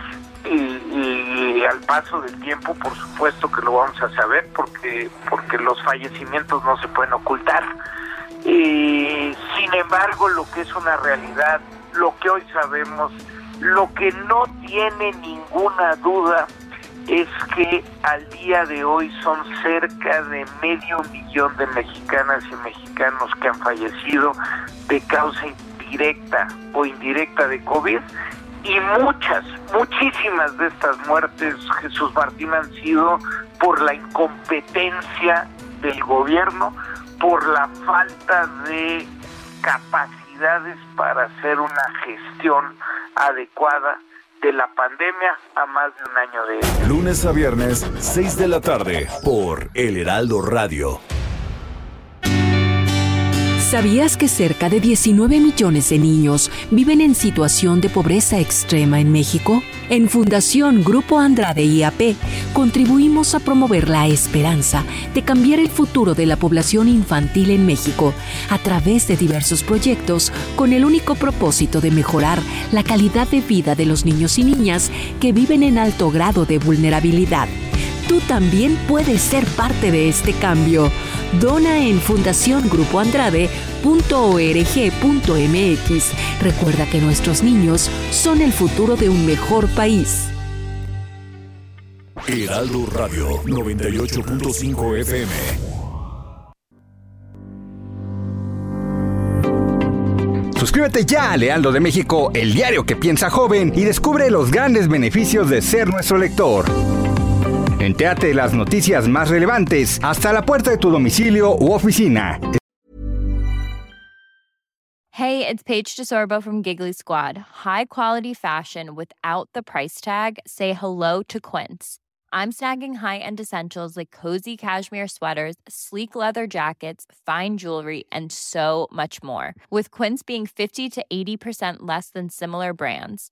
y, al paso del tiempo, por supuesto que lo vamos a saber porque porque los fallecimientos no se pueden ocultar. Y, sin embargo, lo que es una realidad, lo que hoy sabemos, lo que no tiene ninguna duda es que al día de hoy son cerca de medio millón de mexicanas y mexicanos que han fallecido de causa directa o indirecta de COVID y muchas, muchísimas de estas muertes, Jesús Martín, han sido por la incompetencia del gobierno, por la falta de capacidades para hacer una gestión adecuada de la pandemia a más de un año de. Lunes a viernes, 6 de la tarde, por El Heraldo Radio. ¿Sabías que cerca de 19 millones de niños viven en situación de pobreza extrema en México? En Fundación Grupo Andrade IAP contribuimos a promover la esperanza de cambiar el futuro de la población infantil en México a través de diversos proyectos con el único propósito de mejorar la calidad de vida de los niños y niñas que viven en alto grado de vulnerabilidad. Tú también puedes ser parte de este cambio. Dona en fundaciongrupoandrade.org.mx. Recuerda que nuestros niños son el futuro de un mejor país. Heraldo Radio 98.5 FM. Suscríbete ya a Lealdo de México, el diario que piensa joven, y descubre los grandes beneficios de ser nuestro lector. Entéate las noticias más relevantes hasta la puerta de tu domicilio u oficina. Hey, it's Paige DeSorbo from Giggly Squad. High quality fashion without the price tag. Say hello to Quince. I'm snagging high-end essentials like cozy cashmere sweaters, sleek leather jackets, fine jewelry, and so much more. With Quince being 50 to 80% less than similar brands.